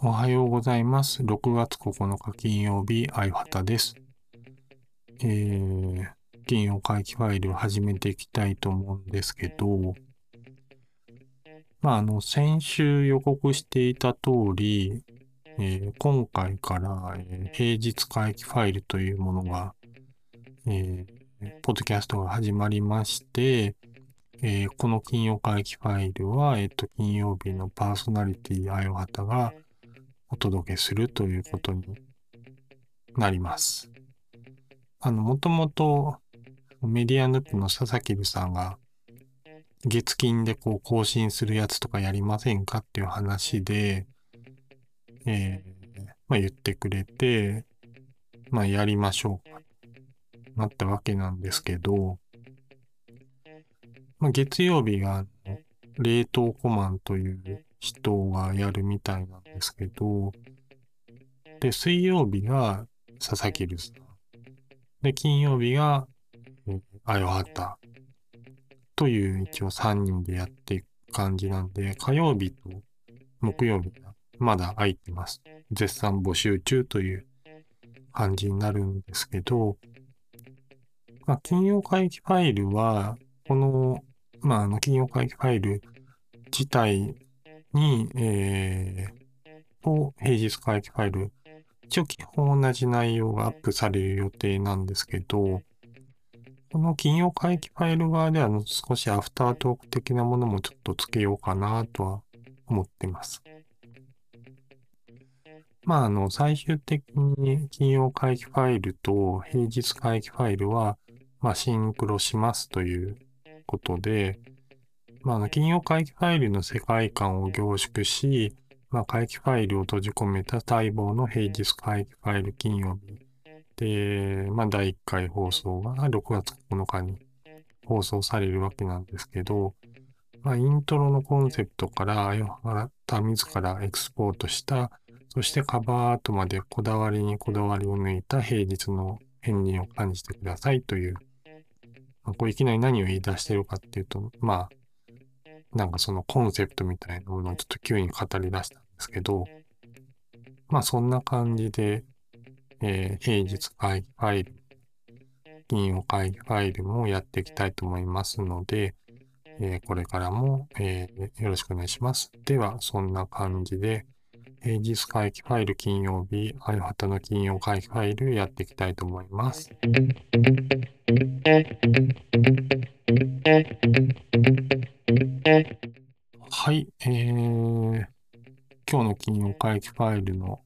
おはようございます。6月9日金曜日、あいはたです。えー、金曜回帰ファイルを始めていきたいと思うんですけど、まあ、あの、先週予告していた通り、えー、今回から、えー、平日回帰ファイルというものが、えー、ポッドキャストが始まりまして、えー、この金曜回帰ファイルは、えっ、と、金曜日のパーソナリティあよはたがお届けするということになります。あの、もともとメディアヌップの佐々木部さんが月金でこう更新するやつとかやりませんかっていう話で、えー、まあ、言ってくれて、まあ、やりましょうか。なったわけなんですけど、まあ、月曜日が冷凍コマンという人がやるみたいなんですけど、で、水曜日が佐々木留さん。で、金曜日が、えあよはた。という一応3人でやっていく感じなんで、火曜日と木曜日がまだ空いてます。絶賛募集中という感じになるんですけど、まあ、金曜会議ファイルは、この、まあ、あの、金曜会議ファイル自体に、えー、と、平日会議ファイル、一応基本同じ内容がアップされる予定なんですけど、この金曜会議ファイル側では少しアフタートーク的なものもちょっとつけようかなとは思ってます。まあ、あの、最終的に金曜会議ファイルと平日会議ファイルは、まあ、シンクロしますということで、まあ、金曜会議ファイルの世界観を凝縮し、まあ、会議ファイルを閉じ込めた待望の平日会議ファイル金曜日で、まあ、第1回放送が6月9日に放送されるわけなんですけど、まあ、イントロのコンセプトから、あた自らエクスポートした、そしてカバーアートまでこだわりにこだわりを抜いた平日の片鱗を感じてくださいという、まあ、これいきなり何を言い出してるかっていうと、まあ、なんかそのコンセプトみたいなものをちょっと急に語り出したんですけど、まあそんな感じで、えー、平日会議ファイル、金曜会議ファイルもやっていきたいと思いますので、えー、これからも、えー、よろしくお願いします。では、そんな感じで、平日会議ファイル金曜日、あゆはたの金曜会議ファイルやっていきたいと思います。はい、えー、今日の金曜会議ファイルの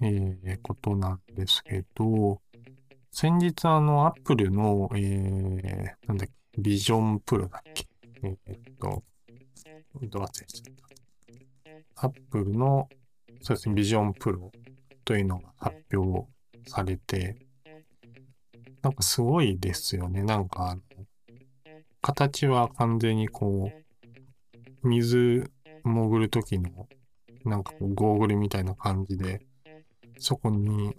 えー、ことなんですけど、先日あの、アップルの、えー、なんだっけ、ビジョンプロだっけえー、っと、ど忘れちゃった。アップルの、そうですね、ビジョンプロというのが発表されて、なんかすごいですよね。なんか、形は完全にこう、水潜るときの、なんかこう、ゴーグルみたいな感じで、そこに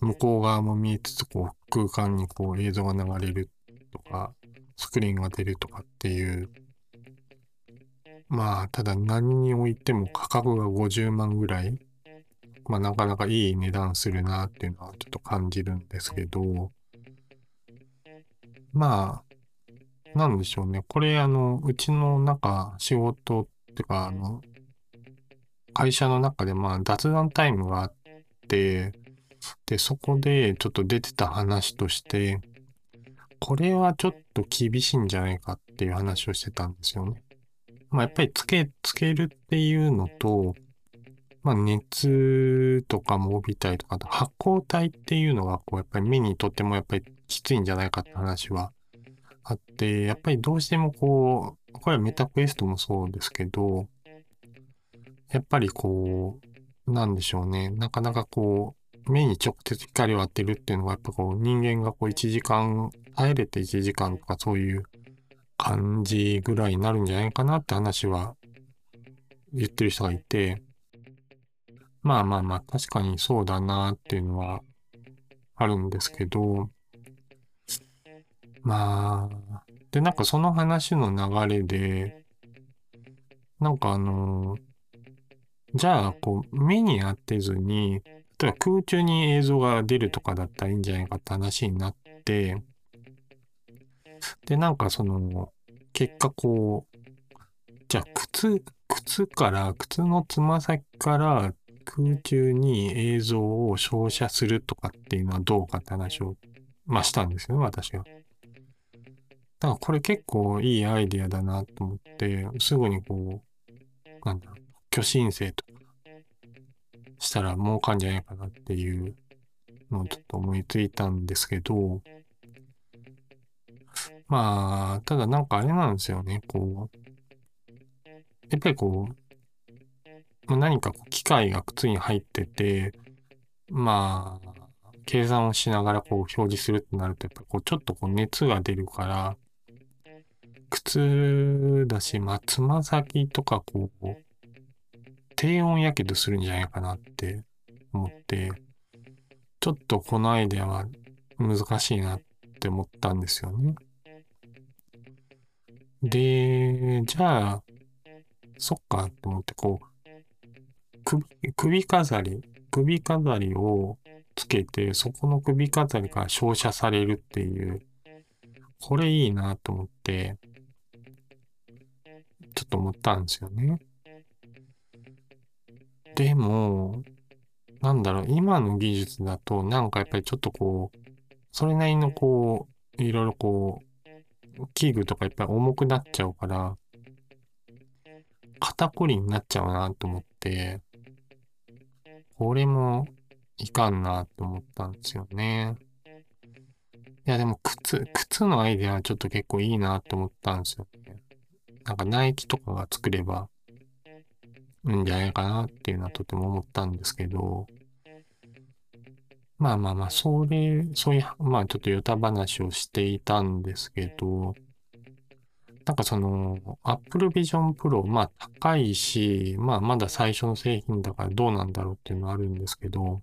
向こう側も見えつつ、こう空間にこう映像が流れるとか、スクリーンが出るとかっていう、まあ、ただ何においても価格が50万ぐらい、まあなかなかいい値段するなっていうのはちょっと感じるんですけど、まあ、なんでしょうね。これあの、うちの中、仕事ってか、あの、会社の中でまあ雑談タイムがあって、で、そこでちょっと出てた話として、これはちょっと厳しいんじゃないかっていう話をしてたんですよね。まあやっぱりつけ、つけるっていうのと、まあ熱とかも帯びたりとか、発光体っていうのがこうやっぱり目にとってもやっぱりきついんじゃないかって話はあって、やっぱりどうしてもこう、これはメタクエストもそうですけど、やっぱりこう、なんでしょうね。なかなかこう、目に直接光を当てるっていうのが、やっぱこう、人間がこう、1時間、耐えれて1時間とかそういう感じぐらいになるんじゃないかなって話は言ってる人がいて、まあまあまあ、確かにそうだなっていうのは、あるんですけど、まあ、で、なんかその話の流れで、なんかあの、じゃあ、こう、目に当てずに、例えば空中に映像が出るとかだったらいいんじゃないかって話になって、で、なんかその、結果こう、じゃあ靴、靴から、靴のつま先から空中に映像を照射するとかっていうのはどうかって話を、まあしたんですよね、私が。だからこれ結構いいアイディアだなと思って、すぐにこう、なんだろう、虚申請とかしたら儲かんじゃないかなっていうのをちょっと思いついたんですけど、まあ、ただなんかあれなんですよね、こう、やっぱりこう、何かこう機械が靴に入ってて、まあ、計算をしながらこう表示するってなると、やっぱこうちょっとこう熱が出るから、靴だし、まあ、つま先とかこう、低温やけどするんじゃないかなって思って、ちょっとこのアイデアは難しいなって思ったんですよね。で、じゃあ、そっかと思って、こう、首、首飾り、首飾りをつけて、そこの首飾りから照射されるっていう、これいいなと思って、ちょっと思ったんですよね。でも、なんだろう、今の技術だと、なんかやっぱりちょっとこう、それなりのこう、いろいろこう、器具とかいっぱい重くなっちゃうから、肩こりになっちゃうなと思って、これもいかんなと思ったんですよね。いやでも靴、靴のアイデアはちょっと結構いいなと思ったんですよね。なんかナイキとかが作ればいいんじゃないかなっていうのはとても思ったんですけど、まあまあまあ、それ、そういう、まあちょっとヨタ話をしていたんですけど、なんかその、Apple Vision Pro、まあ高いし、まあまだ最初の製品だからどうなんだろうっていうのはあるんですけど、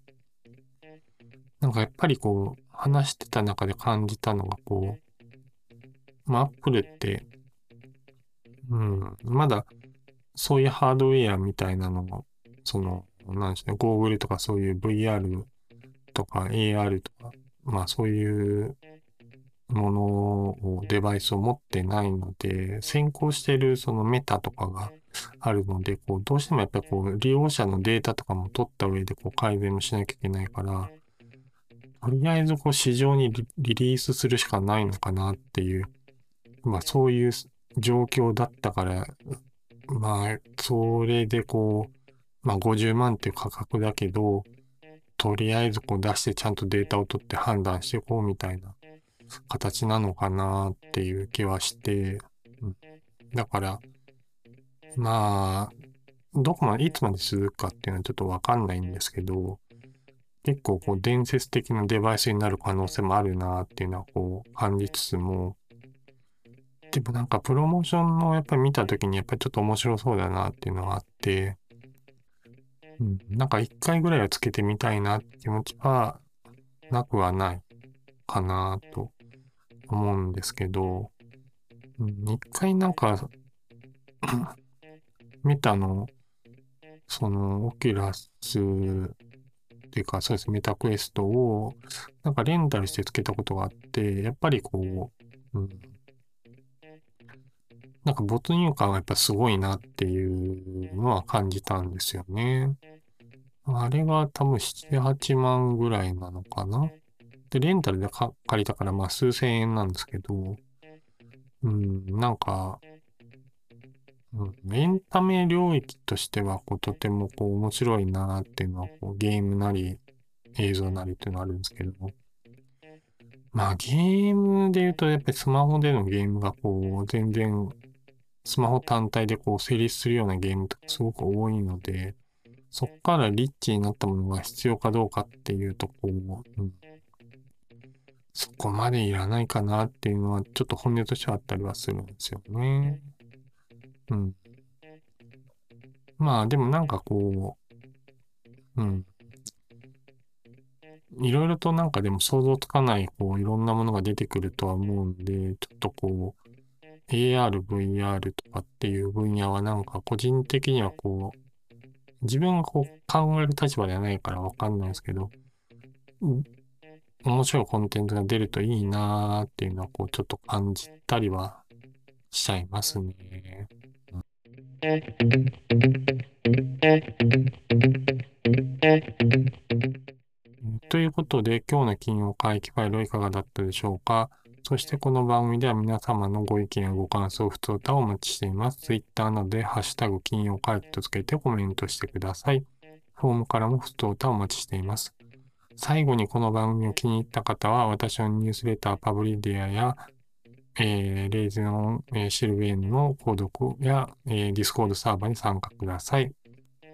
なんかやっぱりこう、話してた中で感じたのがこう、まあ Apple って、うん、まだそういうハードウェアみたいなのが、その、なんでしょうね、ゴーグルとかそういう VR とか AR とか、まあそういうものを、デバイスを持ってないので、先行してるそのメタとかがあるので、こう、どうしてもやっぱりこう、利用者のデータとかも取った上でこう改善もしなきゃいけないから、とりあえずこう市場にリリースするしかないのかなっていう、まあそういう状況だったから、まあそれでこう、まあ50万っていう価格だけど、とりあえずこう出してちゃんとデータを取って判断していこうみたいな形なのかなっていう気はして、うん、だから、まあ、どこまで、いつまで続くかっていうのはちょっとわかんないんですけど、結構こう伝説的なデバイスになる可能性もあるなっていうのはこう感じつつも、でもなんかプロモーションのやっぱり見た時にやっぱりちょっと面白そうだなっていうのがあって、うん、なんか一回ぐらいはつけてみたいなって気持ちはなくはないかなと思うんですけど、一回なんか、メタの、その、オキュラスっていうか、そうです、メタクエストを、なんかレンタルしてつけたことがあって、やっぱりこう、うん、なんか没入感がやっぱすごいなっていうのは感じたんですよね。あれが多分7、8万ぐらいなのかな。で、レンタルで借りたから、まあ数千円なんですけど、うん、なんか、うん、エンタメ領域としては、こう、とてもこう、面白いなっていうのは、こう、ゲームなり、映像なりっていうのはあるんですけど。まあ、ゲームで言うと、やっぱりスマホでのゲームが、こう、全然、スマホ単体でこう、成立するようなゲームとかすごく多いので、そっからリッチになったものが必要かどうかっていうと、こう、うん、そこまでいらないかなっていうのは、ちょっと本音としてはあったりはするんですよね。うん。まあ、でもなんかこう、うん。いろいろとなんかでも想像つかない、こう、いろんなものが出てくるとは思うんで、ちょっとこう、AR、VR とかっていう分野はなんか個人的にはこう、自分がこう考える立場ではないからわかんないですけど、面白いコンテンツが出るといいなーっていうのはこうちょっと感じたりはしちゃいますね。ということで、今日の金曜会期ファイルはいかがだったでしょうか？そしてこの番組では皆様のご意見やご感想、不通歌をお待ちしています。Twitter などでハッシュタグ金曜会期とつけてコメントしてください。フォームからも不通歌をお待ちしています。最後にこの番組を気に入った方は、私のニュースレターパブリディアや、えー、レイズの、えー、シルベーンの購読や、えー、ディスコードサーバーに参加ください。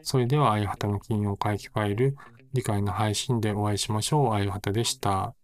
それでは、あいはたの金曜回帰ファイル、次回の配信でお会いしましょう。あゆはたでした。